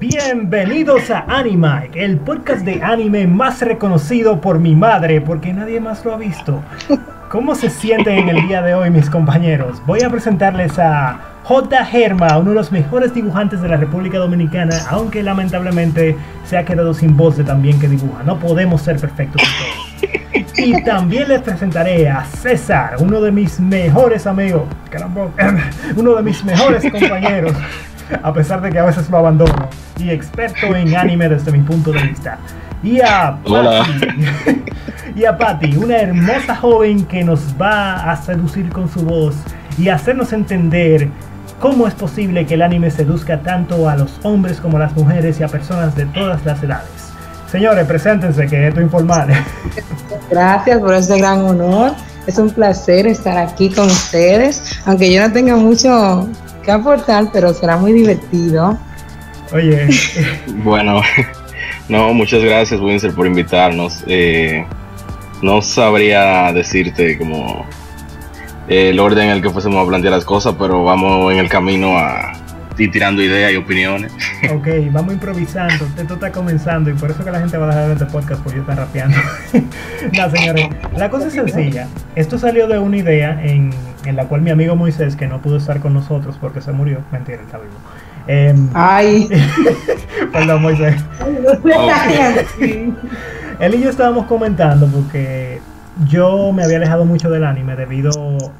Bienvenidos a Anime, el podcast de anime más reconocido por mi madre, porque nadie más lo ha visto. ¿Cómo se sienten en el día de hoy, mis compañeros? Voy a presentarles a J. Germa, uno de los mejores dibujantes de la República Dominicana, aunque lamentablemente se ha quedado sin voz de tan bien que dibuja. No podemos ser perfectos. Y también les presentaré a César, uno de mis mejores amigos, uno de mis mejores compañeros, a pesar de que a veces lo abandono, y experto en anime desde mi punto de vista. Y a Hola. Patty, y a Patty, una hermosa joven que nos va a seducir con su voz y hacernos entender cómo es posible que el anime seduzca tanto a los hombres como a las mujeres y a personas de todas las edades. Señores, preséntense, que esto es informal. Gracias por este gran honor. Es un placer estar aquí con ustedes, aunque yo no tenga mucho que aportar, pero será muy divertido. Oye, Bueno, no, muchas gracias, Winsor, por invitarnos. Eh, no sabría decirte como eh, el orden en el que fuésemos a plantear las cosas, pero vamos en el camino a ir tirando ideas y opiniones. ok, vamos improvisando. Esto está comenzando y por eso que la gente va a dejar de ver este podcast porque yo está rapeando. no, señores, la cosa es sencilla. Esto salió de una idea en, en la cual mi amigo Moisés, que no pudo estar con nosotros porque se murió, mentira, está vivo. Em, Ay, perdón, Moisés. Él y yo estábamos comentando porque yo me había alejado mucho del anime debido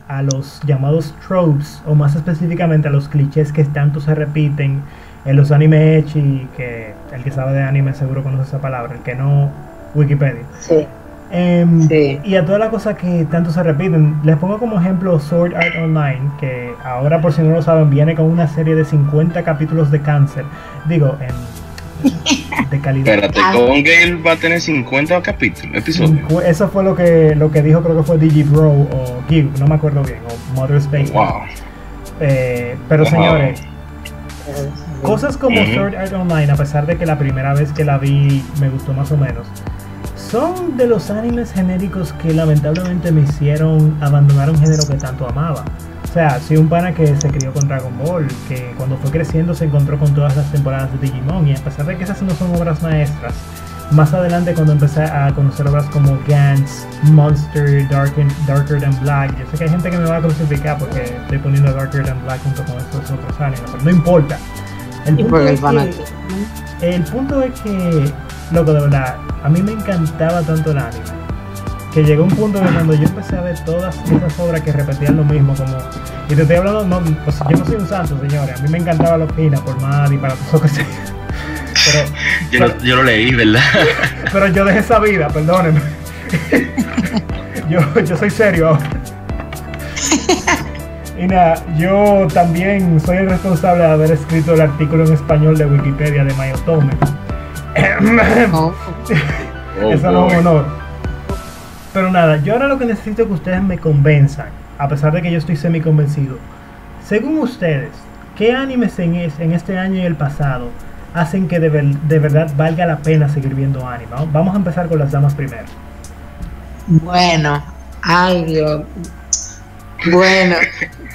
a los llamados tropes, o más específicamente a los clichés que tanto se repiten en los anime ecchi, que el que sabe de anime seguro conoce esa palabra, el que no, Wikipedia. sí, Em, Sí. Y a todas las cosas que tanto se repiten. Les pongo como ejemplo Sword Art Online, que ahora por si no lo saben viene con una serie de 50 capítulos de cáncer. Digo, en, de calidad. Espérate, con Gale va a tener 50 capítulos, episodios. Eso fue lo que lo que dijo, creo que fue Digibro o Give, no me acuerdo bien, o Mother's Basement. Wow. Eh, pero Wow. señores, cosas como. Sword Art Online, a pesar de que la primera vez que la vi me gustó más o menos, son de los animes genéricos que lamentablemente me hicieron abandonar un género que tanto amaba. O sea, soy un pana que se crió con Dragon Ball, que cuando fue creciendo se encontró con todas las temporadas de Digimon, y a pesar de que esas no son obras maestras, más adelante cuando empecé a conocer obras como Gantz, Monster, Dark and- Darker Than Black, yo sé que hay gente que me va a crucificar porque estoy poniendo Darker Than Black junto con estos otros animes, pero no importa. El punto, es que, el punto es que, loco, de verdad, a mí me encantaba tanto el anime que llegó un punto que cuando yo empecé a ver todas esas obras que repetían lo mismo, como. Y te estoy hablando, no, sea, yo no soy un santo, señores. A mí me encantaba la opina, por más y para todo que sea. Pero, Yo, lo- yo lo leí, ¿verdad? pero yo dejé esa vida, perdónenme. yo, yo soy serio ahora. Y nada, yo también soy el responsable de haber escrito el artículo en español de Wikipedia de Mayotome. Oh, Oh, Eso no es un honor. Pero nada, yo ahora lo que necesito es que ustedes me convenzan, a pesar de que yo estoy semi convencido. Según ustedes, ¿qué animes en, es- en este año y el pasado hacen que de, ver- de verdad valga la pena seguir viendo anime? Vamos- Vamos a empezar con las damas primero. bueno, ay Dios. Bueno,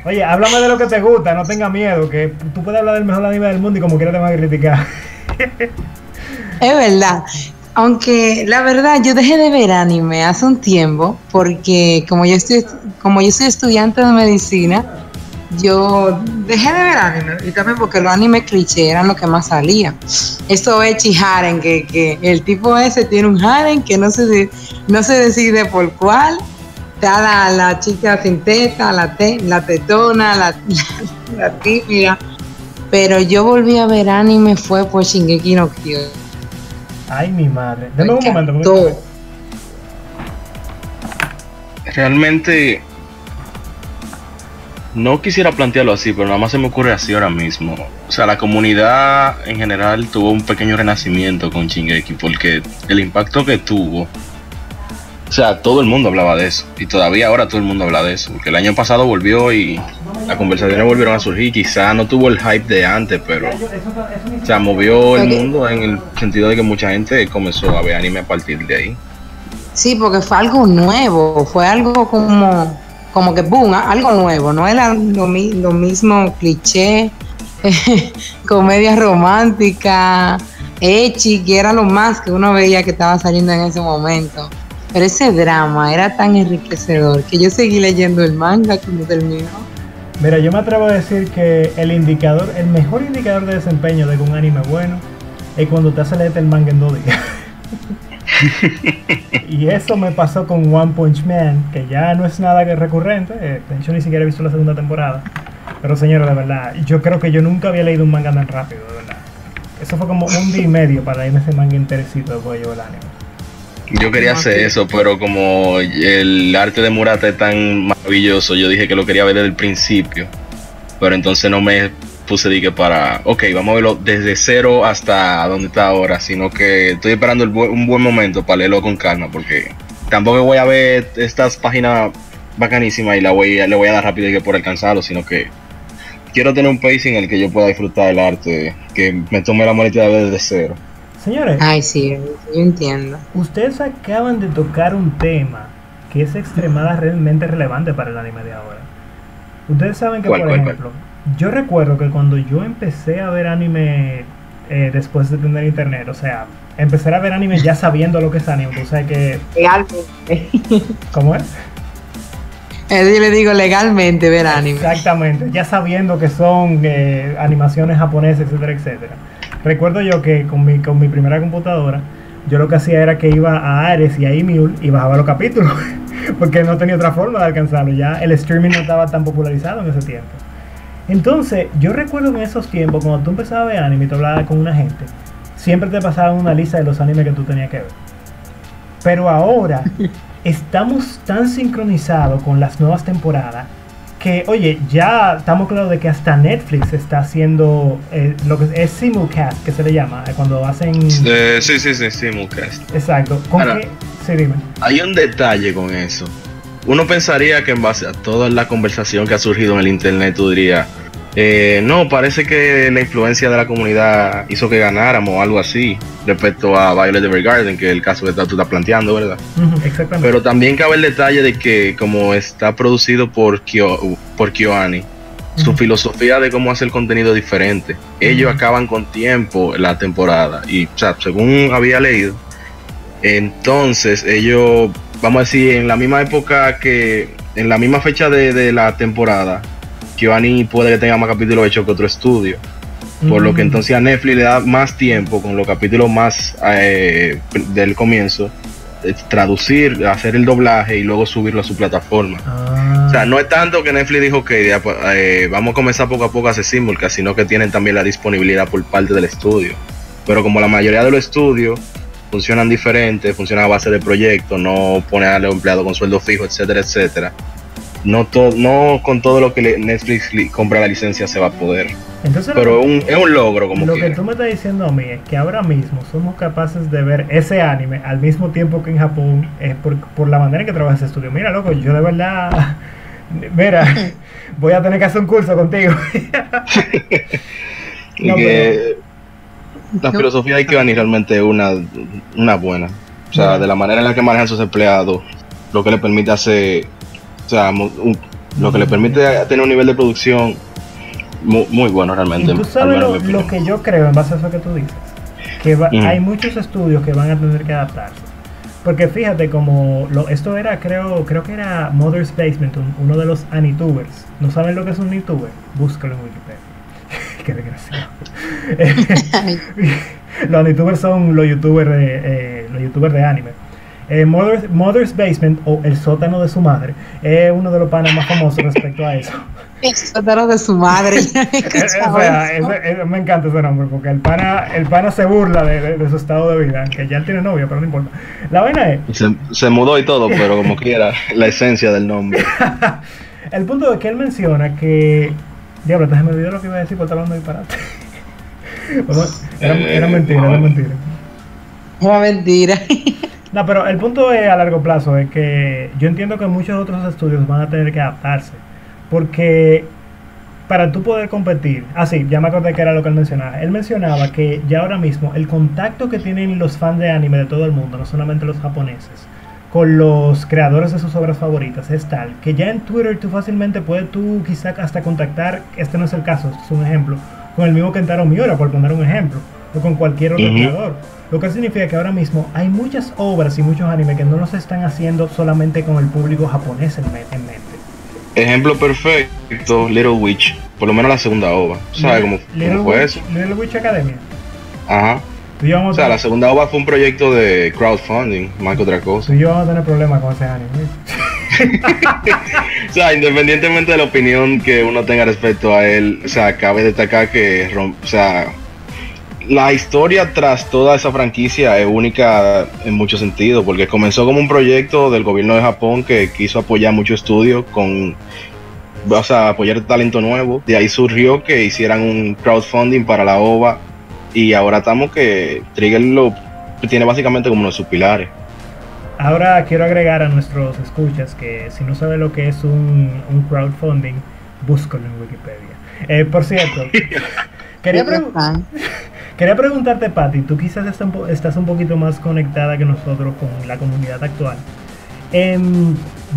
Oye, háblame de lo que te gusta, no tengas miedo, que tú puedes hablar del mejor anime del mundo y como quiera te van a criticar. es verdad. Aunque la verdad yo dejé de ver anime hace un tiempo porque como yo estoy como yo soy estudiante de medicina, yo dejé de ver anime y también porque los animes cliché eran lo que más salía. Eso es Chiharen, que, que el tipo ese tiene un harem que no se, no se decide por cuál. Está la, la chica sin teta, la, te- la tetona, la, la, la tímida. Pero yo volví a ver anime fue por Shingeki no Kyojin. Ay, mi madre. Dame un Me momento. porque- Realmente no quisiera plantearlo así, pero nada más se me ocurre así ahora mismo. O sea, la comunidad en general tuvo un pequeño renacimiento con Shingeki porque el impacto que tuvo, o sea, todo el mundo hablaba de eso y todavía ahora todo el mundo habla de eso, porque el año pasado volvió y las conversaciones volvieron a surgir, quizá no tuvo el hype de antes, pero o sea, movió el mundo en el sentido de que mucha gente comenzó a ver anime a partir de ahí. Sí, porque fue algo nuevo, fue algo como, como que boom, algo nuevo, no era lo mismo cliché comedia romántica, Echi, que era lo más que uno veía que estaba saliendo en ese momento. Pero ese drama era tan enriquecedor que yo seguí leyendo el manga cuando terminó. Mira, yo me atrevo a decir que el indicador, el mejor indicador de desempeño de un anime bueno es cuando te hace leer el manga en dos días. y eso me pasó con One Punch Man, que ya no es nada que recurrente. Eh, de hecho, ni siquiera he visto la segunda temporada. Pero señores, de verdad, yo creo que yo nunca había leído un manga tan rápido, de verdad. Eso fue como un día y medio para leerme ese manga enterecito después de yo el anime. Yo quería hacer eso, pero como el arte de Murata es tan maravilloso, yo dije que lo quería ver desde el principio. Pero entonces no me puse dije para, ok, vamos a verlo desde cero hasta donde está ahora, sino que estoy esperando un buen momento para leerlo con calma, porque tampoco voy a ver estas páginas bacanísimas y la voy le voy a dar rápido y que por alcanzarlo, sino que quiero tener un pacing en el que yo pueda disfrutar del arte, que me tome la molestia de ver desde cero. Señores, ay sí, yo entiendo. Ustedes acaban de tocar un tema que es extremadamente relevante para el anime de ahora. Ustedes saben que, por ejemplo, yo recuerdo que cuando yo empecé a ver anime eh, después de tener internet, o sea, empezar a ver anime ya sabiendo lo que es anime, o sea que... Legalmente. ¿Cómo es? Eso yo le digo legalmente ver anime. Exactamente, ya sabiendo que son eh, animaciones japonesas, etcétera, etcétera. Recuerdo yo que con mi, con mi primera computadora, yo lo que hacía era que iba a Ares y a Emule y bajaba los capítulos, porque no tenía otra forma de alcanzarlo, ya el streaming no estaba tan popularizado en ese tiempo. Entonces, yo recuerdo en esos tiempos, cuando tú empezabas a ver anime y tú hablabas con una gente, siempre te pasaban una lista de los animes que tú tenías que ver. Pero ahora estamos tan sincronizados con las nuevas temporadas que, oye, ya estamos claros de que hasta Netflix está haciendo eh, lo que es simulcast, que se le llama, eh, cuando hacen... sí, sí, sí, simulcast. Exacto. ¿Con Sí, dime. Hay un detalle con eso. Uno pensaría que en base a toda la conversación que ha surgido en el internet, tú dirías, eh, no, parece que la influencia de la comunidad hizo que ganáramos o algo así respecto a Violet Evergarden, que es el caso que tú estás planteando, ¿verdad? exactamente. Pero también cabe el detalle de que como está producido por, Kyo, por KyoAni, su filosofía de cómo hacer contenido diferente. Ellos acaban con tiempo la temporada y, o sea, según había leído, entonces ellos, vamos a decir, en la misma época que, en la misma fecha de, de la temporada, Giovanni puede que tenga más capítulos hechos que otro estudio. Por lo que mm. entonces a Netflix le da más tiempo con los capítulos más eh, del comienzo, traducir, hacer el doblaje y luego subirlo a su plataforma. Ah. O sea, no es tanto que Netflix dijo que pues, eh, vamos a comenzar poco a poco a hacer simulcast, sino que tienen también la disponibilidad por parte del estudio. Pero como la mayoría de los estudios funcionan diferentes, funcionan a base de proyectos, no pone a los empleados con sueldo fijo, etcétera, etcétera no, no con todo lo que Netflix compra la licencia se va a poder. Pero es un logro como Lo que tú me estás diciendo a mí es que ahora mismo somos capaces de ver ese anime al mismo tiempo que en Japón es por, la manera en que trabaja ese estudio. Mira, loco, yo de verdad... Mira, voy a tener que hacer un curso contigo. La filosofía que venir realmente una, una buena. O sea, de la manera en la que manejan sus empleados, lo que le permite hacer o sea, lo que le permite tener un nivel de producción muy, bueno realmente. ¿Y tú sabes lo, que yo creo en base a eso que tú dices? Que hay muchos estudios que van a tener que adaptarse. Porque fíjate, como lo, esto era, creo creo que era Mother's Basement, uno de los Anitubers. ¿No saben lo que es un Anituber? Búscalo en Wikipedia. Qué desgraciado. los Anitubers son los youtubers de, eh, los youtubers de anime. Eh, Mother's, Basement o El sótano de su madre es uno de los panas más famosos respecto a eso. El sótano de su madre. Eh, me encanta ese nombre porque el pana, el pana se burla de, su estado de vida, que ya él tiene novia, pero no importa. La vaina es. Se, mudó y todo, pero como quiera, la esencia del nombre. el punto es que él menciona que. Diablo, se me olvidó lo que iba a decir por estar hablando de disparate. era, era mentira, era mentira. Era mentira. No, pero el punto es a largo plazo es que yo entiendo que muchos otros estudios van a tener que adaptarse. Porque para tú poder competir, ah sí, ya me acordé que era lo que él mencionaba. Él mencionaba que ya ahora mismo el contacto que tienen los fans de anime de todo el mundo, no solamente los japoneses, con los creadores de sus obras favoritas es tal que ya en Twitter tú fácilmente puedes tú quizá hasta contactar, este no es el caso, este es un ejemplo, con el mismo Kentaro Miura, por poner un ejemplo, o con cualquier otro creador. Lo que significa que ahora mismo hay muchas obras y muchos animes que no los están haciendo solamente con el público japonés en, me- en mente. Ejemplo perfecto, Little Witch. Por lo menos la segunda ova. ¿Sabes cómo, cómo fue Witch- eso? Little Witch Academia. Ajá. Tú y yo vamos O sea, la segunda ova fue un proyecto de crowdfunding, más que otra cosa. tú y yo vamos a tener problemas con ese anime. O sea, independientemente de la opinión que uno tenga respecto a él, o sea, cabe destacar que, o sea, la historia tras toda esa franquicia es única en muchos sentidos, porque comenzó como un proyecto del gobierno de Japón que quiso apoyar muchos estudios con, o sea, apoyar talento nuevo. De ahí surgió que hicieran un crowdfunding para la OVA y ahora estamos que Trigger lo tiene básicamente como uno de sus pilares. Ahora quiero agregar a nuestros escuchas que si no sabe lo que es un, un crowdfunding, búscalo en Wikipedia. Eh, por cierto, quería, pregu- Ah, quería preguntarte, Patti, tú quizás estás un, poquito más conectada que nosotros con la comunidad actual. Em,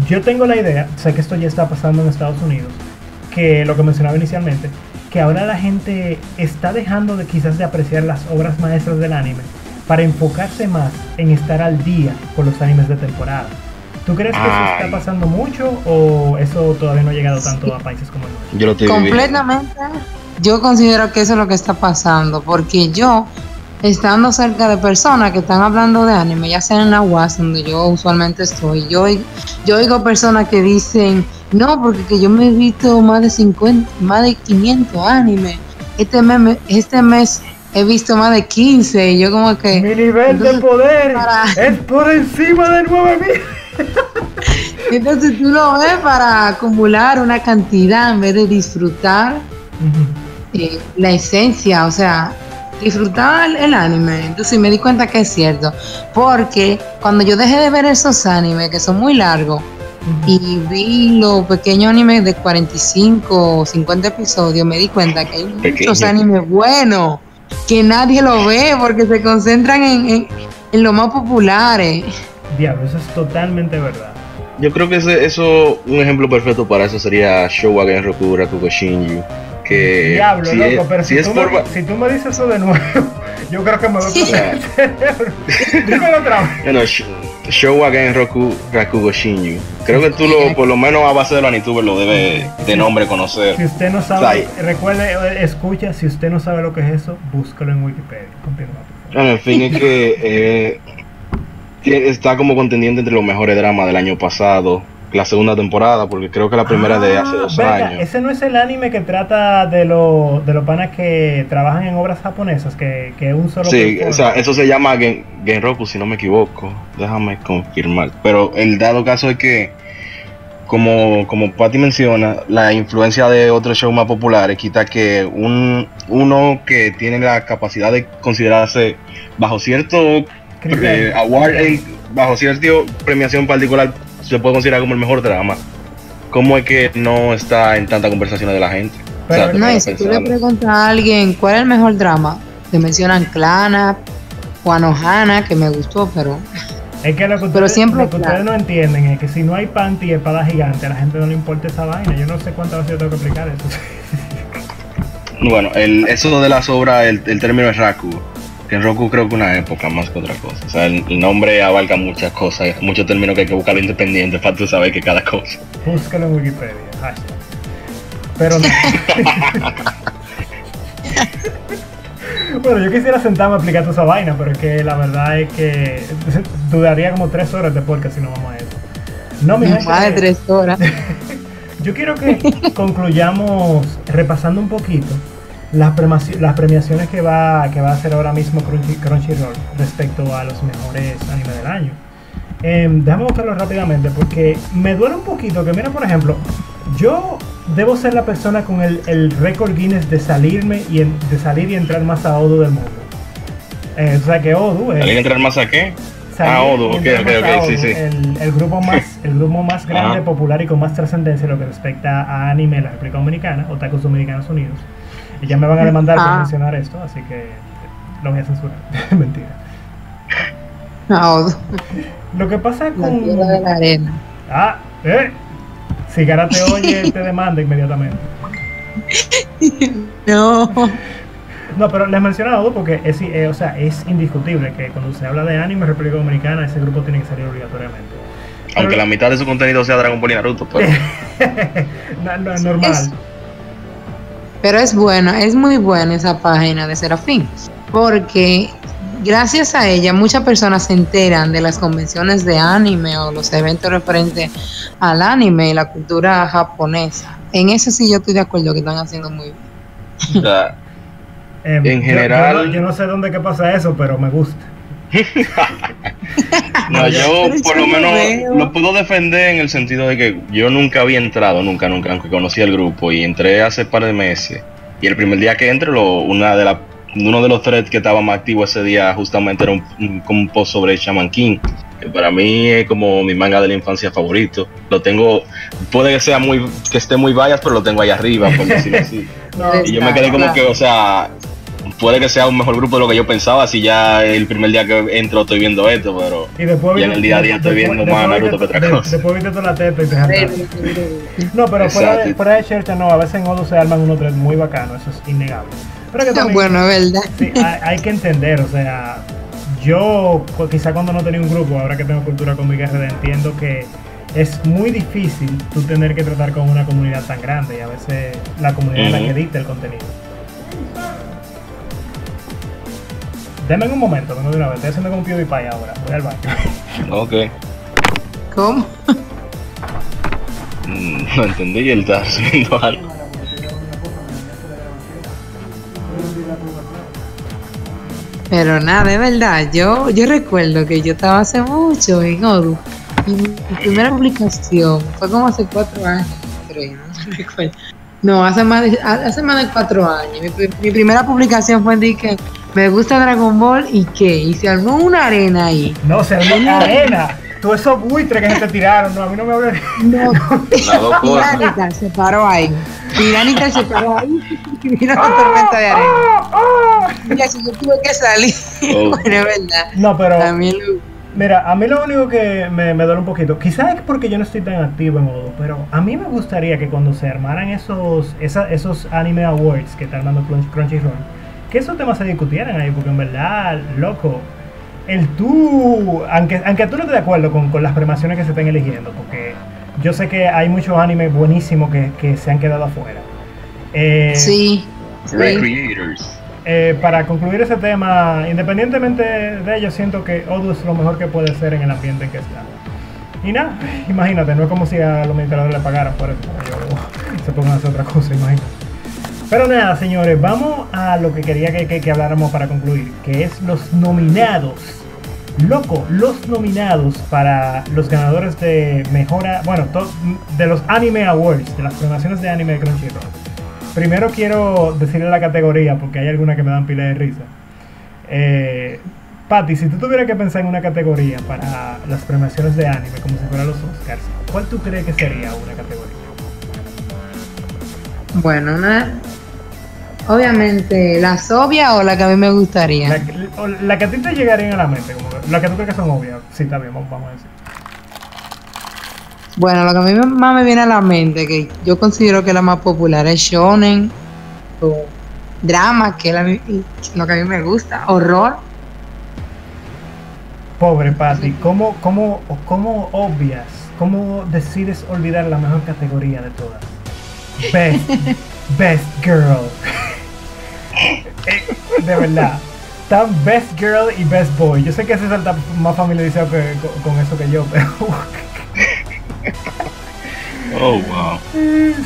yo tengo la idea, sé que esto ya está pasando en Estados Unidos, que lo que mencionaba inicialmente, que ahora la gente está dejando de quizás de apreciar las obras maestras del anime para enfocarse más en estar al día con los animes de temporada. ¿Tú crees que eso Ay. está pasando mucho o eso todavía no ha llegado tanto a países como el nuestro? Yo lo estoy viviendo. Yo considero que eso es lo que está pasando, porque yo, estando cerca de personas que están hablando de anime, ya sea en la UAS, donde yo usualmente estoy, yo, oigo- yo oigo personas que dicen, no, porque que yo me he visto más de 50, más de 500 animes. Este mes, este mes he visto más de 15, y yo como que... Mi nivel de poder para- es por encima de 9000. Entonces tú lo ves para acumular una cantidad en vez de disfrutar eh, la esencia, o sea, disfrutar el, el anime. Entonces me di cuenta que es cierto, porque cuando yo dejé de ver esos animes que son muy largos y vi los pequeños animes de 45 o 50 episodios, me di cuenta que hay muchos animes buenos que nadie lo ve porque se concentran en, en, en lo más populares. Diablo, eso es totalmente verdad. Yo creo que ese, eso, un ejemplo perfecto para eso sería Showagen Roku Rakugo Shinju. Que Diablo, si loco, es, pero si, si tú por me, va- si tú me dices eso de nuevo, yo creo que me voy a Sí. explotar el cerebro. Dímelo otra vez. bueno, Sh- Showagen Roku Rakugo Shinju. Creo que tú lo, por lo menos a base de los Anituber lo debes de nombre conocer. Si usted no O sea, sabe, recuerde, eh, escucha, si usted no sabe lo que es eso, búscalo en Wikipedia. Continúa, por. Bueno, en fin, es que eh, está como contendiente entre los mejores dramas del año pasado, la segunda temporada, porque creo que la primera de hace Ah, dos venga, años. Ese no es el anime que trata de, lo, de los panas que trabajan en obras japonesas, que, que un solo Sí, o sea, eso se llama Gen, Genroku, si no me equivoco. Déjame confirmar. Pero el dado caso es que, como, como Patty menciona, la influencia de otros shows más populares quita que un, uno que tiene la capacidad de considerarse bajo cierto eh, award, en- bajo cierta premiación particular, se puede considerar como el mejor drama. ¿Cómo es que no está en tanta conversación de la gente? Pero No, y si tú le preguntas a alguien cuál es el mejor drama, te mencionan Clana, Juanohana, que me gustó, pero Es que lo que, Pero ustedes, siempre lo que claro. ustedes no entienden es que si no hay panty y espada gigante, a la gente no le importa esa vaina. Yo no sé cuántas veces yo tengo que explicar eso. Bueno, el, eso de las obras, el, el término es Raku. En Roku creo que una época más que otra cosa. O sea, el, el nombre abarca muchas cosas, muchos términos que hay que buscarlo independiente para tú saber que cada cosa. Búscalo en Wikipedia. hashtag. Pero no. bueno, yo quisiera sentarme a explicar toda esa vaina, pero es que la verdad es que dudaría como tres horas de podcast si no vamos a eso. No, mi gente. más de tres horas. Yo quiero que concluyamos repasando un poquito las, las premiaciones que va, que va a hacer ahora mismo Crunchy- Crunchyroll respecto a los mejores animes del año. Em, déjame buscarlo rápidamente porque me duele un poquito que, mira, por ejemplo, yo debo ser la persona con el, el récord Guinness de salirme y en- de salir y entrar más a Odo del mundo. Eh, o sea que Odo es ¿Alguien entrar más a qué? salir Ah, Odo, y ok, ok, ok, a sí, Odo, sí. El, el grupo más, el grupo más grande, Ajá. popular y con más trascendencia en lo que respecta a anime en la República Dominicana, Otakus Dominicanos Unidos. Y ya me van a demandar por Ah. mencionar esto, así que lo voy a censurar. Mentira. No, Lo que pasa la con. tierra de la arena. Ah, eh. Si Gara te oye, te demanda inmediatamente. No. No, pero les mencionaba dos porque es, eh, o sea, es indiscutible que cuando se habla de anime en República Dominicana, ese grupo tiene que salir obligatoriamente. Aunque Pero- la mitad de su contenido sea Dragon Ball y Naruto, pero no, no, es normal. Es- Pero es bueno, es muy buena esa página de Serafín, porque gracias a ella muchas personas se enteran de las convenciones de anime o los eventos referentes al anime y la cultura japonesa. En eso sí yo estoy de acuerdo que están haciendo muy bien. o sea, Eh, en yo- general- Yo, no, yo no sé dónde que pasa eso, pero me gusta. No, yo por lo no menos veo. lo puedo defender en el sentido de que yo nunca había entrado, nunca, nunca, aunque conocía el grupo y entré hace par de meses. Y el primer día que entré, lo, una de la, uno de los threads que estaba más activo ese día justamente era un, un, como un post sobre Shaman King, que para mí es como mi manga de la infancia favorito. Lo tengo, puede que sea muy, que esté muy bias, pero lo tengo ahí arriba, por decirlo así. No, Y yo me quedé como Claro. que, o sea, puede que sea un mejor grupo de lo que yo pensaba, si ya el primer día que entro estoy viendo esto, pero... y después y en el día a día estoy después- viendo después más Naruto que otra cosa. Después viste toda la teta y te. No, pero fuera de, Exacto. fuera de Chercha, no, a veces en Odo se arman unos tres muy bacanos, eso es innegable. Pero que también, Bueno, es verdad. sí, hay, hay que entender, o sea, yo quizá cuando no tenía un grupo, ahora que tengo cultura con mi RD, entiendo que es muy difícil tú tener que tratar con una comunidad tan grande y a veces la comunidad es la que edita el contenido. Denme un momento, vengo de una vez, estoy haciendo con PewDiePie ahora, voy al baño. Ok. ¿Cómo? Mm, No entendí, él está haciendo algo. Pero nada, es verdad. Yo, yo recuerdo que yo estaba hace mucho en Odu. Y mi primera publicación fue como hace cuatro años, creo, no recuerdo. No, hace más de, hace más de cuatro años. Mi, pri- mi primera publicación fue de que me gusta Dragon Ball y qué. Y se armó una arena ahí. No, se armó arena. Tú esos buitres que se te tiraron, no, a mí no me hables. No. Tiránica se paró ahí. Tiránica se paró ahí. Y vino una tormenta de arena. Y así yo tuve que salir. Oh. Bueno, es verdad. No, pero También lo- mira, a mí lo único que me, me duele un poquito, quizás es porque yo no estoy tan activo en Odo, pero a mí me gustaría que cuando se armaran esos, esa- esos anime awards que está armando Crunch- Crunchyroll, que esos temas se discutieran ahí, porque en verdad, loco, el tú, aunque, aunque tú no estés de acuerdo con, con las premiaciones que se estén eligiendo, porque yo sé que hay muchos animes buenísimos que, que se han quedado afuera. Eh, Sí. Recreators. eh, para concluir ese tema, independientemente de ello, siento que Odu es lo mejor que puede ser en el ambiente en que está. Y nada, imagínate, no es como si a los administradores le pagaran por eso, se pongan a hacer otra cosa, imagínate. Pero nada, señores, vamos a lo que quería que, que- habláramos para concluir, que es los nominados. Loco, los nominados para los ganadores de mejora, bueno, to- de los Anime Awards, de las premiaciones de anime de Crunchyroll. Primero quiero decirle la categoría porque hay algunas que me dan pila de risa. Eh, Patty, si tú tuvieras que pensar en una categoría para las premiaciones de anime, como si fueran los Oscars, ¿cuál tú crees que sería una categoría? Bueno, una, obviamente, las obvias o la que a mí me gustaría. La, que- la que a ti te llegaría a la mente, como la que tú crees que son obvias. Sí, está bien, vamos, vamos a decir. Bueno, lo que a mí más me viene a la mente, que yo considero que es la más popular, es shonen, o drama, que es la- lo que a mí me gusta, horror. Pobre Patty, ¿cómo, cómo, cómo obvias, cómo decides olvidar la mejor categoría de todas? Best, best girl. Eh, de verdad. Están best girl y best boy. Yo sé que César está más familiarizado que- con, con eso que yo, pero Oh, wow.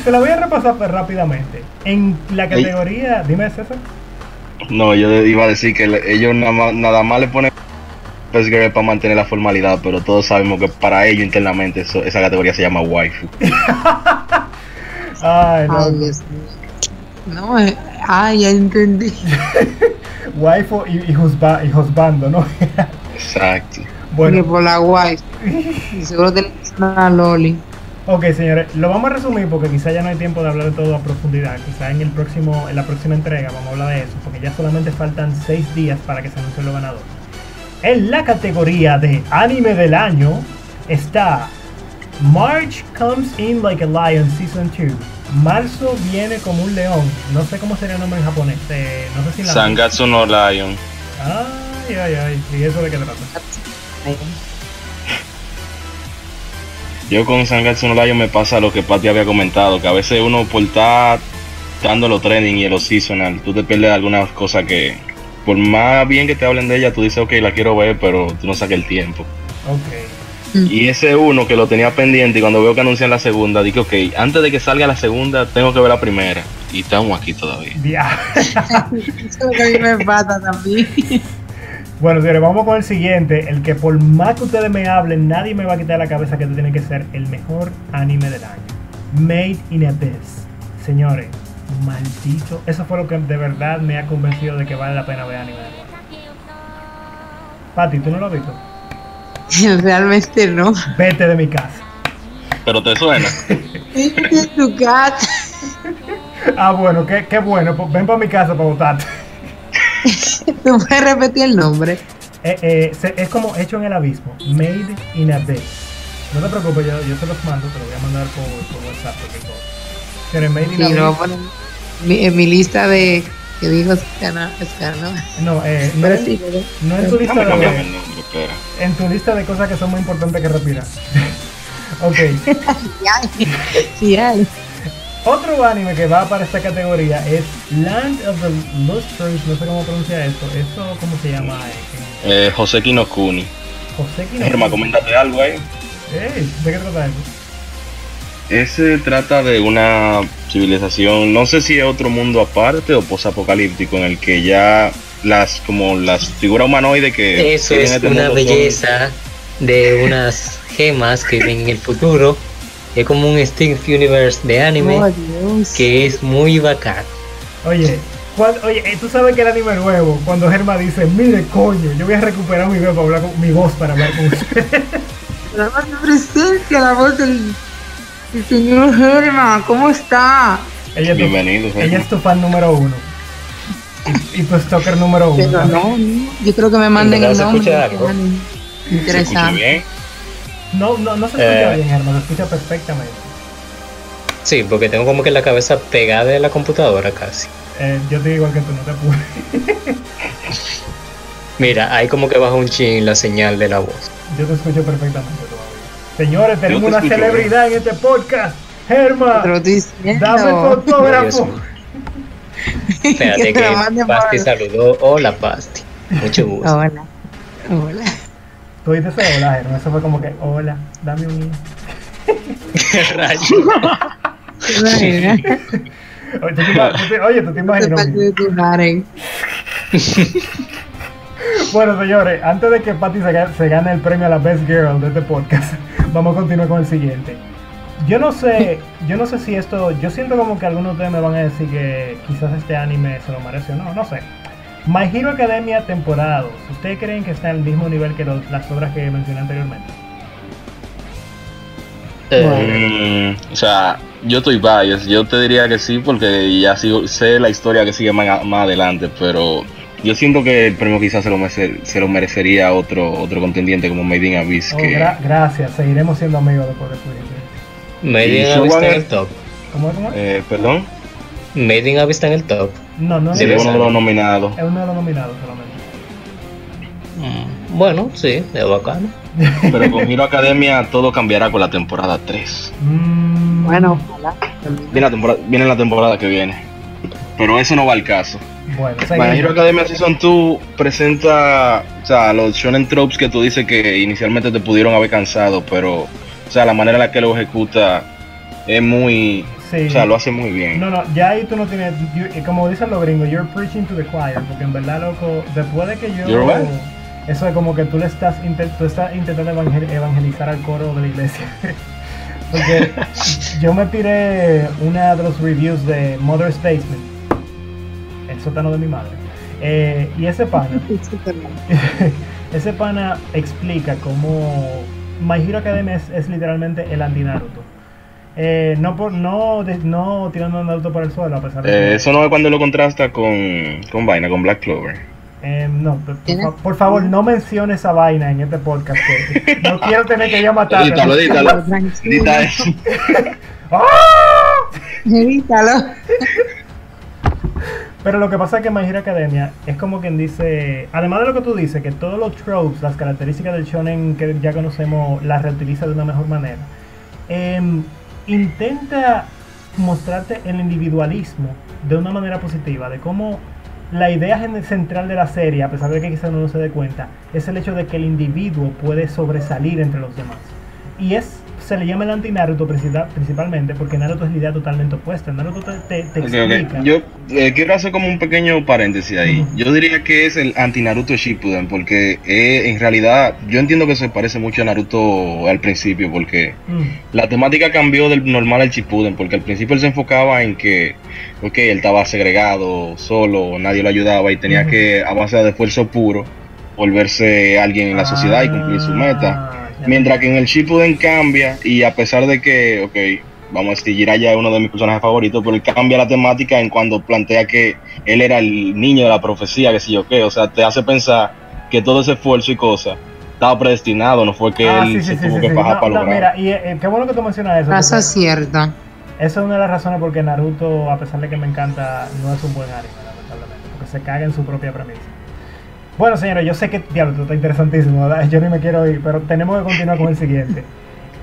se la voy a repasar pues, rápidamente. En la categoría, dime César. No, yo iba a decir que le- ellos nada más, nada más le ponen Best Girl para mantener la formalidad, pero todos sabemos que para ellos internamente eso- esa categoría se llama waifu. Ay, no. Ay, Dios mío. No, eh, ay, ya entendí. Waifu y, y, husba- y husbando, ¿no? Exacto. Porque bueno, por la guay. Y seguro tenés una loli. ok, señores, lo vamos a resumir porque quizá ya no hay tiempo de hablar de todo a profundidad. Quizá en el próximo, en la próxima entrega vamos a hablar de eso, porque ya solamente faltan seis días para que se anuncie los ganadores. En la categoría de anime del año está March Comes In Like a Lion Season 2, Marzo viene como un león. No sé cómo sería el nombre en japonés. Eh, no sé si la. Sangatsu no Lion. Ay, ay, ay. ¿Y eso de qué trata? Yo con Sangatsu no Lion me pasa lo que Pati había comentado, que a veces uno por estar dando los trending y los seasonal, tú te pierdes algunas cosas que, por más bien que te hablen de ella, tú dices, ok, la quiero ver, pero tú no saques el tiempo. Ok. Y ese uno que lo tenía pendiente y cuando veo que anuncian la segunda, dije, ok, antes de que salga la segunda, tengo que ver la primera. Y estamos aquí todavía. Ya. Eso es lo que a mí me pasa también. Bueno, señores, vamos con el siguiente. El que por más que ustedes me hablen, nadie me va a quitar de la cabeza que este tiene que ser el mejor anime del año. Made in Abyss. Señores, maldito. Eso fue lo que de verdad me ha convencido de que vale la pena ver anime de nuevo. Pati, ¿tú no lo has visto? Realmente no. Vete de mi casa. Pero te suena. Vete en tu casa. Ah, bueno, qué, qué bueno. Pues ven para mi casa para votarte. ¿Tú puedes repetir el nombre? Eh, eh, se- es como hecho en el abismo. Made in Abyss. No te preocupes, yo, yo te los mando, te lo voy a mandar por, por WhatsApp. Porque todo. Pero Made in Sí, lo voy a Abyss. poner mi- en mi lista de que dijo Oscar, no, Oscar, ¿no? No, eh, no, sí, ¿verdad? no en tu lista de, en tu lista de cosas que son muy importantes que respirar. ok. Sí hay. Sí hay. Otro anime que va para esta categoría es Land of the Lustrous, no sé cómo pronuncia esto. ¿Esto cómo se llama? Eh, José Kinokuni. José Kino. Germa, coméntate algo ahí. ¿De qué trata eso? Ese trata de una civilización, no sé si es otro mundo aparte o posapocalíptico en el que ya las como las figuras humanoides que Eso es este una son- belleza de unas gemas que ven en el futuro. Es como un Steve Universe de anime Oh, Dios. que es muy bacán. Oye, oye, eh, tú sabes que el anime nuevo, cuando Germa dice, mire coño, yo voy a recuperar mi voz para hablar con, mi voz para hablar con usted. La voz de presencia, la voz del, del señor Germa, ¿cómo está? ella, es tu, Bienvenidos. ella es tu fan número uno. Y, y tu stalker número uno. Pero no, no, yo creo que me manden el se nombre. escucha algo? ¿Se escucha Interesante. bien? No, no, no se escucha Eh. bien, Germa, se escucha perfectamente. Sí, porque tengo como que la cabeza pegada de la computadora casi. Eh, yo te digo igual que tú, no te apures. Mira, ahí como que baja un chin la señal de la voz. Yo te escucho perfectamente. Señores, tenemos te una escucho celebridad en este podcast. Germa, dame mío. Espérate Que Pasti saludó. Hola Pasti. Mucho gusto. Hola. Hola. Tú dices hola, Germa. Eso fue como que, hola, dame un Rayo. Oye, tú te, oye, tú imaginas. Karen. Bueno, señores, antes de que Patty se, se gane el premio a la Best Girl de este podcast, vamos a continuar con el siguiente. Yo no sé, yo no sé si esto, yo siento como que algunos de ustedes me van a decir que quizás este anime se lo merece o no, no sé. My Hero Academia temporada 2, ¿ustedes creen que está al mismo nivel que los- las obras que mencioné anteriormente? Eh, o sea, yo estoy biased. Yo te diría que sí, porque ya sigo, sé la historia que sigue más, más adelante, pero yo siento que el premio quizás se lo, merece- se lo merecería otro otro contendiente como Made in Abyss. Oh, que, gra- gracias, seguiremos siendo amigos después de tu Made in Abyss está en es- el top. ¿Cómo es? ¿Cómo eh, perdón, Made in Abyss está en el top. No, no, sí, debe es, uno de los nominados. es uno de los nominados solamente. Mm, Bueno, sí, es bacano. Pero con Hero Academia todo cambiará con la temporada 3. Mm, Bueno, ojalá. Viene la temporada, viene la temporada que viene. Pero eso no va al caso. Bueno, My seguimos. Hero Academia Season 2 presenta, o sea, los shonen tropes que tú dices que inicialmente te pudieron haber cansado, pero, o sea, la manera en la que lo ejecuta es muy, Sí. o sea, lo hace muy bien. No, no, ya ahí tú no tienes, you- eh, como dicen los gringos, you're preaching to the choir, porque en verdad, loco, después de que yo... You're? Eso es como que tú le estás, tú estás intentando evangel- evangelizar al coro de la iglesia. porque yo me tiré una de los reviews de Mother's Basement, el sótano de mi madre, eh, y ese pana, ese pana explica cómo My Hero Academia es, es literalmente el anti-Naruto. Eh, no, por, no, de- no tirando a Naruto por el suelo, a pesar de Eh, que... eso no es cuando lo contrasta con, con vaina, con Black Clover. Eh, no, por, por favor, no menciones esa vaina en este podcast. que no quiero tener que yo matar. Edítalo, edítalo. Edita eso. ¡Ah! Pero lo que pasa es que My Hero Academia es como quien dice, además de lo que tú dices, que todos los tropes, las características del shonen que ya conocemos, las reutiliza de una mejor manera. em, intenta mostrarte el individualismo de una manera positiva, de cómo la idea central de la serie, a pesar de que quizás no se dé cuenta, es el hecho de que el individuo puede sobresalir entre los demás. Y es se le llama el anti-Naruto principal- principalmente porque Naruto es la idea totalmente opuesta. Naruto te, te, te explica. Yo eh, quiero hacer como un pequeño paréntesis ahí. Yo diría que es el anti-Naruto Shippuden, porque eh, en realidad yo entiendo que se parece mucho a Naruto al principio, porque la temática cambió del normal al Shippuden, porque al principio él se enfocaba en que, ok, él estaba segregado, solo, nadie lo ayudaba y tenía que, a base de esfuerzo puro, volverse alguien en la sociedad y cumplir su meta. Mientras que en el Shippuden cambia y a pesar de que, ok, vamos a decir, Jiraiya es uno de mis personajes favoritos, pero él cambia la temática en cuando plantea que él era el niño de la profecía, que sé yo qué, o sea, te hace pensar que todo ese esfuerzo y cosas estaba predestinado, no fue que Ah, él sí, se sí, sí, tuvo sí, que sí. fajar No, para no, lograr. mira, y eh, qué bueno que tú mencionas eso. Eso es cierto. Esa es una de las razones por que Naruto, a pesar de que me encanta, no es un buen anime, lamentablemente, porque se caga en su propia premisa. Bueno, señores, yo sé que, diablo, esto está interesantísimo, ¿verdad? yo ni me quiero ir, pero tenemos que continuar con el siguiente.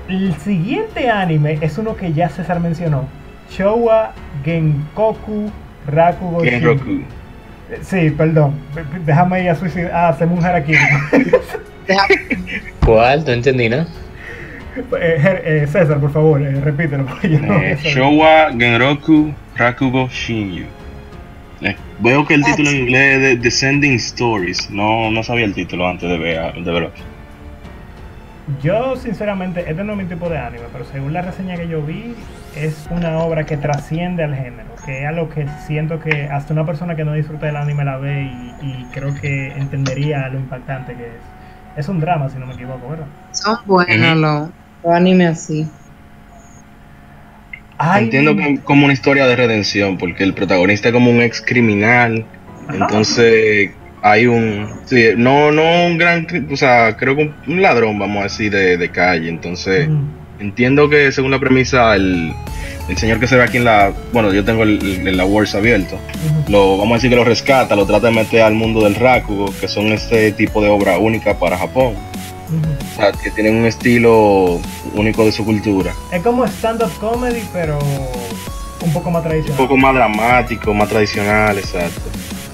El siguiente anime es uno que ya César mencionó, Showa Genkoku Rakugo Shin. Genroku. Sí, perdón, déjame ir a suicidar, a hacerme un harakiri. ¿Cuál? No entendí, ¿no? Eh, eh, César, por favor, eh, repítelo. porque yo no Eh. Showa Genroku Rakugo Shinju. Veo que el título en inglés es de Descending Stories. No, no sabía el título antes de, ver, de verlo. Yo, sinceramente, este no es mi tipo de anime, pero según la reseña que yo vi, es una obra que trasciende al género, que es algo que siento que hasta una persona que no disfruta del anime la ve y, y creo que entendería lo impactante que es. Es un drama, si no me equivoco, ¿verdad? Son buenos los, los animes así. Ay, Entiendo que como una historia de redención, porque el protagonista es como un ex criminal. Ajá. Entonces hay un. Sí, no, no un gran. O sea, creo que un, ladrón, vamos a decir, de, de calle. Entonces. Mm, Entiendo que según la premisa, el, el señor que se ve aquí en la. Bueno, yo tengo el, el, Awards abierto. Lo, vamos a decir que lo rescata, lo trata de meter al mundo del Rakugo, que son este tipo de obra única para Japón. O sea, que tienen un estilo único de su cultura. Es como stand-up comedy, pero un poco más Un tradicional. poco más dramático, más tradicional, exacto.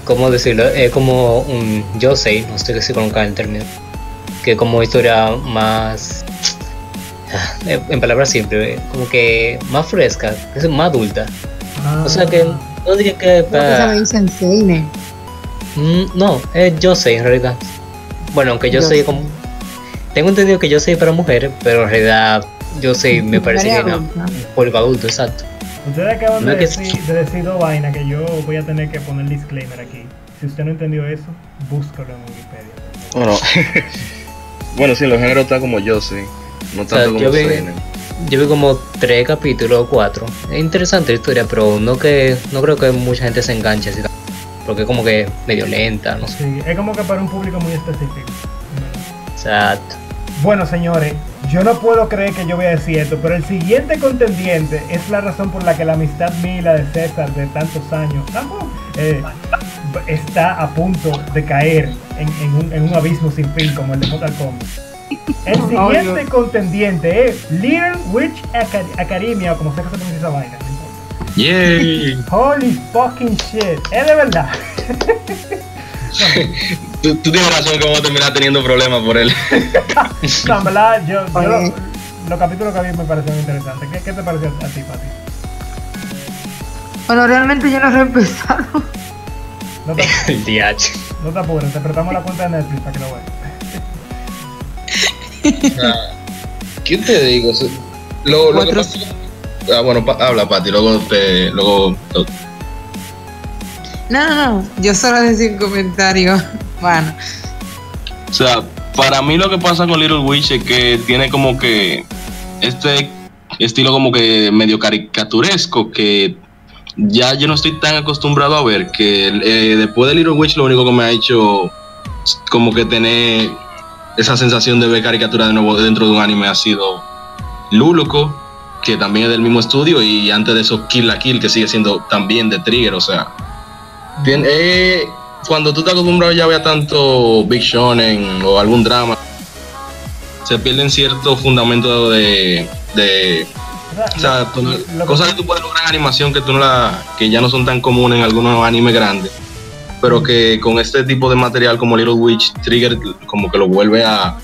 ¿Cómo decirlo? Es como un Yosei, no sé si conozcan el término. Que como historia más. ah, En palabras simples, como que más fresca, es más adulta. Ah. O sea que no diría que. Se para- en. Mm, no, es Yosei en realidad. Bueno, aunque yo soy Yosei. como. Tengo entendido que yo soy para mujeres, pero en realidad yo soy, me parece que no. Público adulto, exacto. Ustedes acaban No de, es que- decir, de decir dos vainas que yo voy a tener que poner disclaimer aquí. Si usted no entendió eso, búscalo en Wikipedia. Bueno, bueno, sí, en los géneros está como yo, sí. No sea, tanto como yo vi-. Yo vi como tres capítulos o cuatro. Es interesante la historia, pero no que no creo que mucha gente se enganche así. Porque es como que medio lenta, no sé. Sí, es como que para un público muy específico. Exacto. Bueno, señores, yo no puedo creer que yo voy a decir esto, pero el siguiente contendiente es la razón por la que la amistad mía y la de César de tantos años tampoco, eh, está a punto de caer en, en un, en un abismo sin fin como el de Mortal Kombat. El siguiente contendiente es Little Witch Aca- Academia, o como sea que se pronuncia esa vaina. Yay. Holy fucking shit, es de verdad. Tú, tú tienes razón que vamos a terminar teniendo problemas por él. No, en verdad, yo, yo lo- Oye. los capítulos que vi me parecieron interesantes. ¿Qué, qué te pareció a ti, Pati? Bueno, realmente yo no he empezado. No te, El DH. no te apures, te prestamos la cuenta de Netflix para que lo veas. ¿Qué te digo? Lo, lo que pasa Ah, bueno, pa- habla, Pati, luego te. Luego, No, no, no. Yo solo decir un comentario. O sea, para mí lo que pasa con Little Witch es que tiene como que este estilo como que medio caricaturesco que ya yo no estoy tan acostumbrado a ver que eh, después de Little Witch lo único que me ha hecho como que tener esa sensación de ver caricatura de nuevo dentro de un anime ha sido Luluco que también es del mismo estudio, y antes de eso Kill la Kill, que sigue siendo también de Trigger, o sea, tiene, eh, cuando tú te acostumbras ya a ver tanto Big Shonen o algún drama, se pierden ciertos fundamentos de, de o sea, tú- cosas que tú puedes lograr en animación que tú no la, que ya no son tan comunes en algunos animes grandes, pero que con este tipo de material como Little Witch Trigger como que lo vuelve a,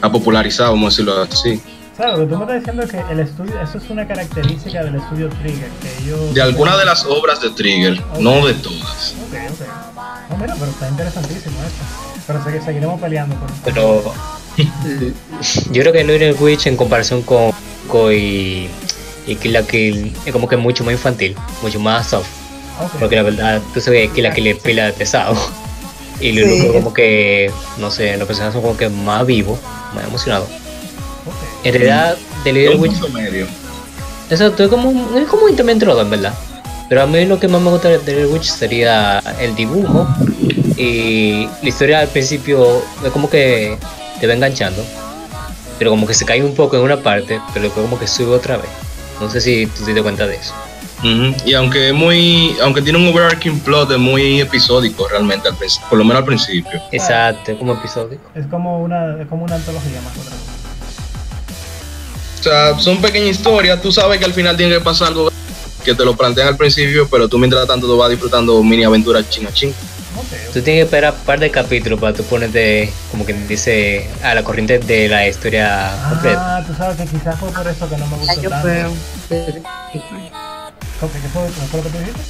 a popularizar, vamos a decirlo así. Claro, lo que tú me estás diciendo es que el estudio, eso es una característica del estudio Trigger, que ellos... De algunas de las obras de Trigger, no de todas. No, mira, pero está interesantísimo esto. Pero sé que seguiremos peleando por esto. Pero yo creo que Little Witch en comparación con Koi y Kill la Kill es como que mucho más infantil, mucho más soft. Ok. Porque la verdad, tú sabes que Kill la Kill es pila de pesado. Y Little Sí. Witch como que, no sé, los personajes son como que más vivos, más emocionados. ok. En realidad, de Little Witch, medio. exacto, es como, un- es como un intermedio en verdad. Pero a mí lo que más me gusta de Little Witch sería el dibujo y la historia al principio es como que te va enganchando, pero como que se cae un poco en una parte, pero después como que sube otra vez. No sé si tú te das cuenta de eso. Y aunque es muy, aunque tiene un overarching plot, es muy episódico realmente, al por lo menos al principio. Exacto, es como episodio. Es como una, es como una antología más otra cosa. O sea, son pequeñas historias, tú sabes que al final tiene que pasar algo que te lo plantean al principio, pero tú mientras tanto tú vas disfrutando mini aventuras ching a ching. Ok, Tú tienes que esperar un par de capítulos para tú ponerte, como que dice, a la corriente de la historia completa. Ah, tú sabes que quizás fue por eso que no me Ya gustó yo tanto. Ok, ¿Qué fue, qué fue lo que tú dijiste?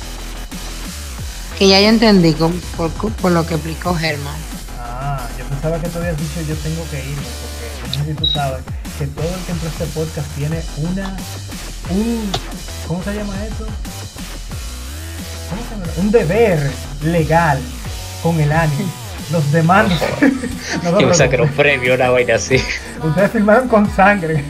Que ya yo entendí con- por, por lo que explicó Germán. Ah, yo pensaba que tú habías dicho yo tengo que irme, porque no sé si tú sabes que todo el que entró a este podcast tiene una, un, ¿cómo se llama eso? ¿Cómo se llama? Un deber legal con el anime. Los demás, no saqué un premio, una vaina así. Ustedes firmaron con sangre.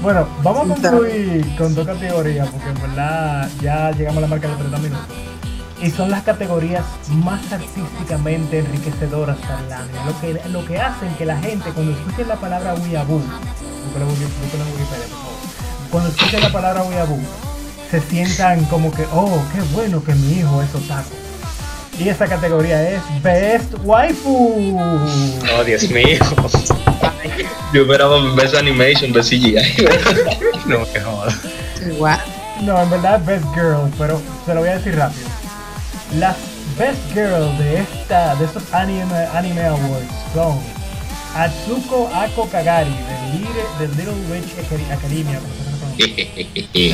bueno, vamos a concluir con dos categorías porque en verdad ya llegamos a la marca de los 30 minutos. Y son las categorías más artísticamente enriquecedoras para el anime. Lo que, lo que hacen que la gente cuando escuchen la palabra weeaboo. Cuando escuchen la palabra weeaboo, se sientan como que, oh, qué bueno que mi hijo es otaku. Y esa categoría es Best Waifu. Oh, Dios mío. Yo esperaba esa animation, ver CGI. No me jodas. No, en verdad Best Girl, pero se lo voy a decir rápido. Las Best Girl de esta, de estos anime, anime awards son Atsuko Ako Kagari de Little, de Little Witch Acad- Academia.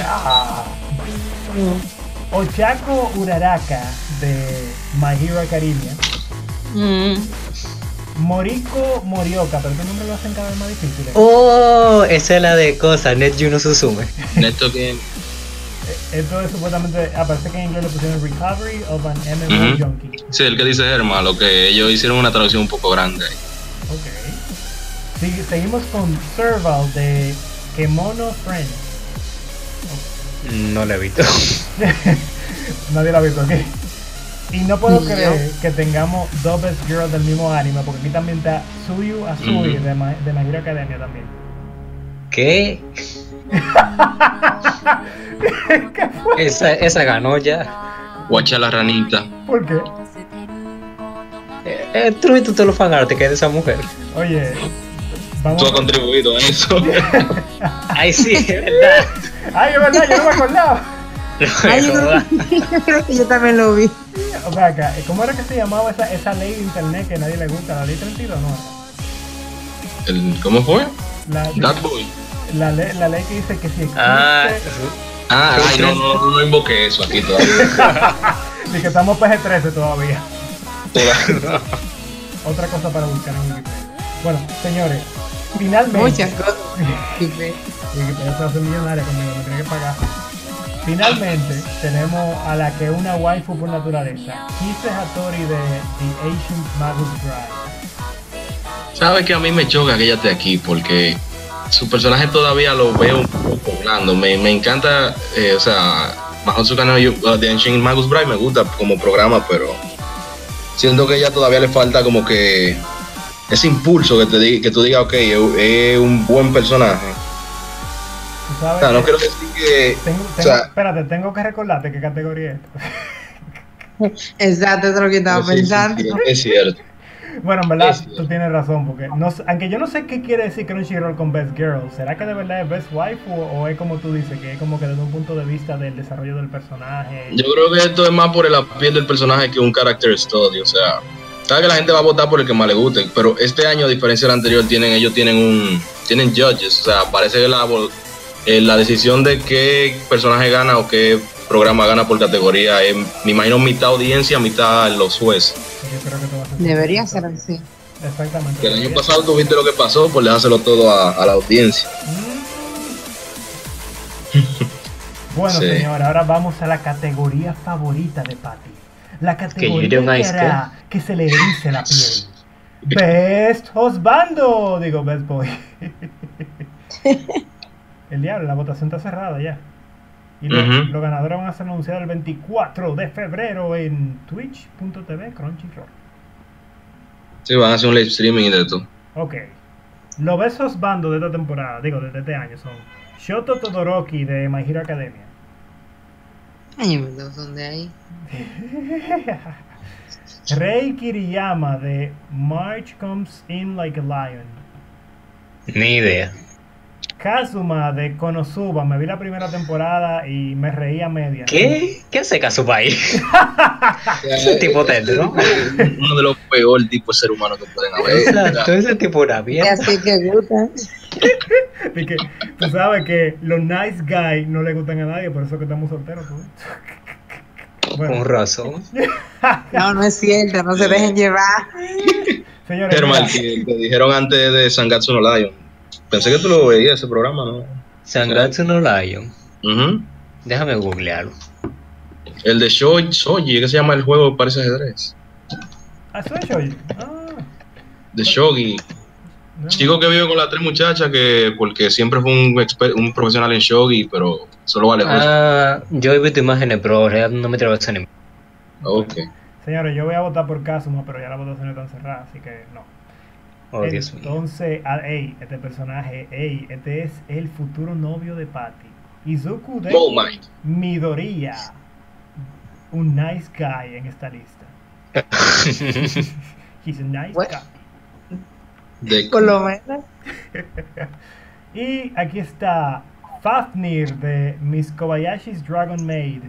Ah. Ochako Uraraka de My Hero Academia. Mm. Moriko Morioka, pero este nombre lo hacen cada vez más difícil. ¿eh? Oh, esa es la de cosas, Net Juno Suzume. Neto que Esto es supuestamente, aparece que en inglés le pusieron Recovery of an MMO. Junkie. sí, el que dice Germa, lo que ellos hicieron una traducción un poco grande ahí. Ok. Seguimos con Serval de Kemono Friends. No la he visto. Nadie lo ha visto aquí. Y no puedo creer que tengamos dos Best Girls del mismo anime, porque aquí también está Suyu Asui Ujú. de, Ma- de My Hero Academia también. ¿Qué? Esa, esa ganó ya. Guacha la ranita. ¿Por qué? Eh, eh, tú viste todos los fanarts que es de esa mujer. Oye, vamos. Tú has contribuido a eso. Ay, sí, es verdad. Ay, es verdad, yo no me acordaba. Ay, yo, también lo vi. O sea, acá, ¿cómo era que se llamaba esa, esa ley de internet que a nadie le gusta? ¿La ley 32 no? El- ¿Cómo fue? La, That Boy. La, ley, la ley que dice que si existe. Ah, Ah, ay, no, no, no, invoqué eso aquí todavía. Y que estamos PG-13 todavía. Toda- Otra cosa para buscar en Wikipedia. Bueno, señores, finalmente. Muchas cosas. Wikipedia se hace millonaria conmigo, me tiene que pagar. Finalmente, tenemos a la que una waifu por naturaleza, Kise Hattori de The Ancient Magus Bride. Sabes que a mí me choca que ella esté aquí porque su personaje todavía lo veo un poco blando. Me, me encanta, eh, o sea, no Yu- uh, The Ancient Magus Bride me gusta como programa, pero siento que ella todavía le falta como que ese impulso que, te di- que tú digas, ok, es, es un buen personaje. O sea, no que- quiero decir que. tengo, o tengo- sea- espérate, tengo que recordarte qué categoría es. Exacto, es lo que estaba sí, sí, pensando. sí, es cierto. Bueno, en verdad, cierto. tú tienes razón, porque no, aunque yo no sé qué quiere decir Crunchyroll con Best Girl, ¿será que de verdad es Best Wife o, o es como tú dices, que es como que desde un punto de vista del desarrollo del personaje? Yo creo que esto es más por la piel del personaje que un character study. O sea, sabe que la gente va a votar por el que más le guste, pero este año, a diferencia del anterior, tienen ellos tienen un tienen judges. O sea, parece que la, eh, la decisión de qué personaje gana o qué programa gana por categoría es, me imagino, mitad audiencia, mitad los jueces. Yo creo que Debería ser así. Exactamente. Que el año pasado tuviste lo que pasó, pues dejárselo todo a, a la audiencia. Mm. Bueno, Sí. señora, ahora vamos a la categoría favorita de Patty. La categoría que, digo, hará que se le erice la piel. Best Husbando, digo Best Boy. el diablo, la votación está cerrada ya. Y los ganadores van a ser anunciados el 24 de febrero en twitch.tv Crunchyroll. Sí, van a hacer un live streaming y de todo. Ok. Los Best Husbando de esta temporada, digo, de este año son Shoto Todoroki de My Hero Academia. Ay, me son de ahí. Rei Kiriyama de March Comes In Like a Lion. Ni idea. Kazuma de Konosuba. Me vi la primera temporada y me reía media. ¿Qué? ¿Qué hace caso país? Ese tipo tendro. Uno de los peores tipos de ser humano que pueden haber. Exacto, ese tipo una Y mierda. así que gusta. Y que tú sabes que los nice guys no le gustan a nadie, por eso que estamos solteros. Con Bueno, razón. No, no es cierto, no se dejen llevar. señores, Germán, mira, que te dijeron antes de Sangatsu no Lion. Pensé que tú lo veías ese programa, ¿no? Sangatsu no Lion. Ujú. Déjame googlearlo. El de Shoji, Shoji, ¿qué se llama el juego? Parece ajedrez. ah, eso es Shoji. Ah, De Shogi. Chico que vive con las tres muchachas que porque siempre fue un, exper- un profesional en Shogi, pero solo vale. Ah, yo he visto imágenes, pero en realidad no me atrevo a. Ok. Señores, yo voy a votar por Kazuma, pero ya la votación está cerrada, así que no. Oh. Entonces, ah, ey, este personaje, ey, este es el futuro novio de Patty. Izuku de Oh. Midoriya. Un nice guy en esta lista. He's a nice What? guy. De, Por lo menos. Y aquí está Fafnir de Miss Kobayashi's Dragon Maid.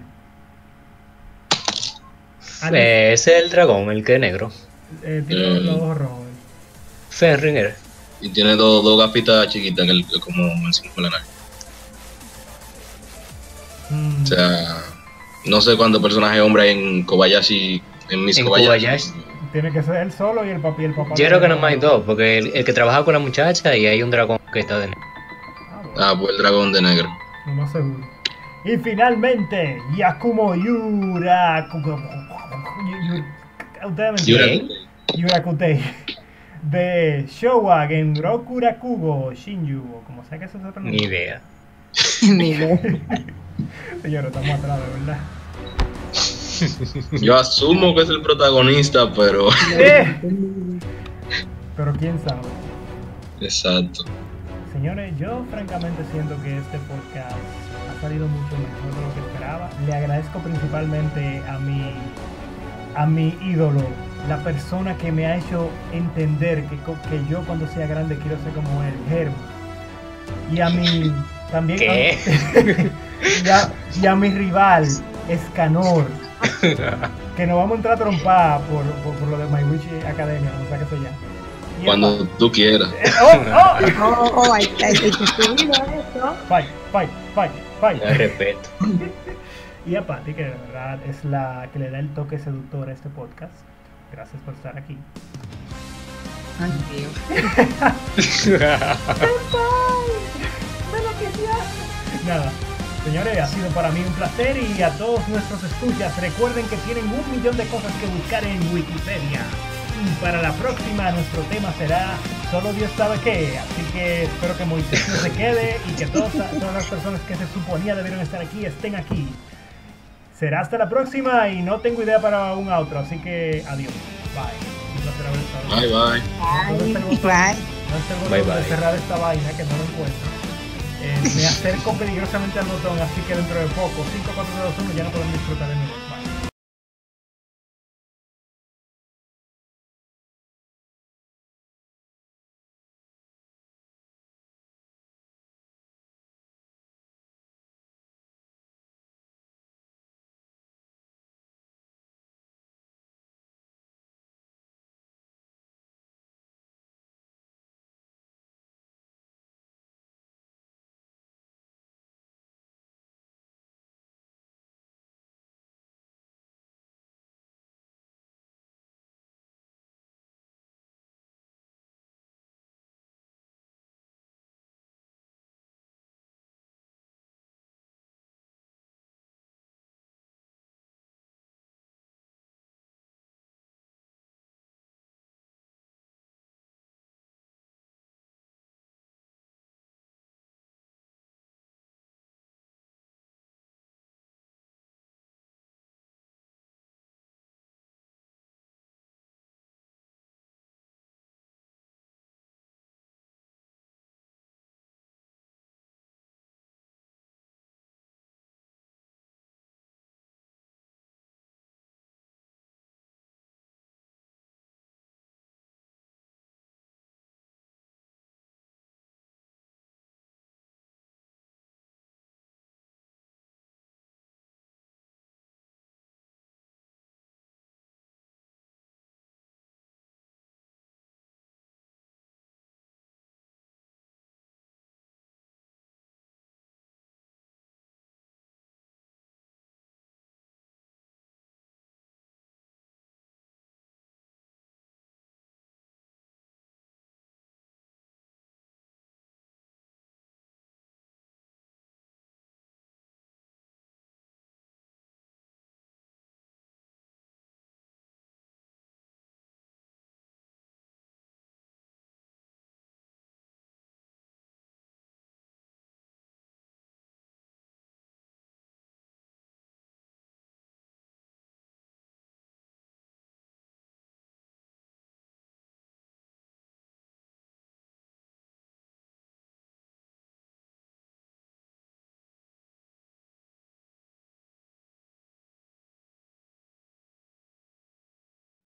Eh, ese es el dragón, el que es negro. eh, tiene Mm. los ojos rojos. Fenringer. y tiene dos, dos gafitas chiquitas en el, como encima de la nariz. Mm, O sea, no sé cuántos personajes hombres hay en Kobayashi, en Miss En Kobayashi. Kobayashi. tiene que ser él solo y el papi y el papá. Yo creo que no hay dos, porque el, el que trabaja con la muchacha y hay un dragón que está de negro. Ah, bueno. Ah, pues el dragón de negro. Lo más seguro. Y finalmente, Yakumo Yura. Ustedes me Y una- entienden. De Showa Genroku Rakugo Shinju. O como sea que eso se Ni pronuncia. idea. Ni idea. Señores, estamos atrás, de verdad. Yo asumo que es el protagonista, pero. Eh, Pero quién sabe. Exacto. Señores, yo francamente siento que este podcast ha salido mucho mejor de lo que esperaba. Le agradezco principalmente a mi, a mi ídolo, la persona que me ha hecho entender que, que yo cuando sea grande quiero ser como él, Germo. Y a mi también ¿Qué? y, a, y a mi rival, Escanor, que nos vamos a entrar a trompar por, por, por lo de My Witch Academia, como sea que se llama. Cuando tú quieras. Eh, oh, oh, Oh, oh. Fight, fight, fight, fight. No respeto. Y a Patty, que de verdad es la que le da el toque seductor a este podcast. Gracias por estar aquí. Ay, Dios. Nada. Señores, ha sido para mí un placer y a todos nuestros escuchas recuerden que tienen un millón de cosas que buscar en Wikipedia. Y para la próxima nuestro tema será Solo Dios sabe qué. Así que espero que Moisés no se quede y que todas, todas las personas que se suponía debieron estar aquí estén aquí. Será hasta la próxima y no tengo idea para un outro, así que adiós. Bye. Un placer haber estado. Bye bye. Bye. No es el botón Bye, de bye. cerrar esta vaina que no lo encuentro. Eh, me acerco peligrosamente al botón, así que dentro de poco, 5, 4, 2, 1, ya no podemos disfrutar de nuevo. Bye.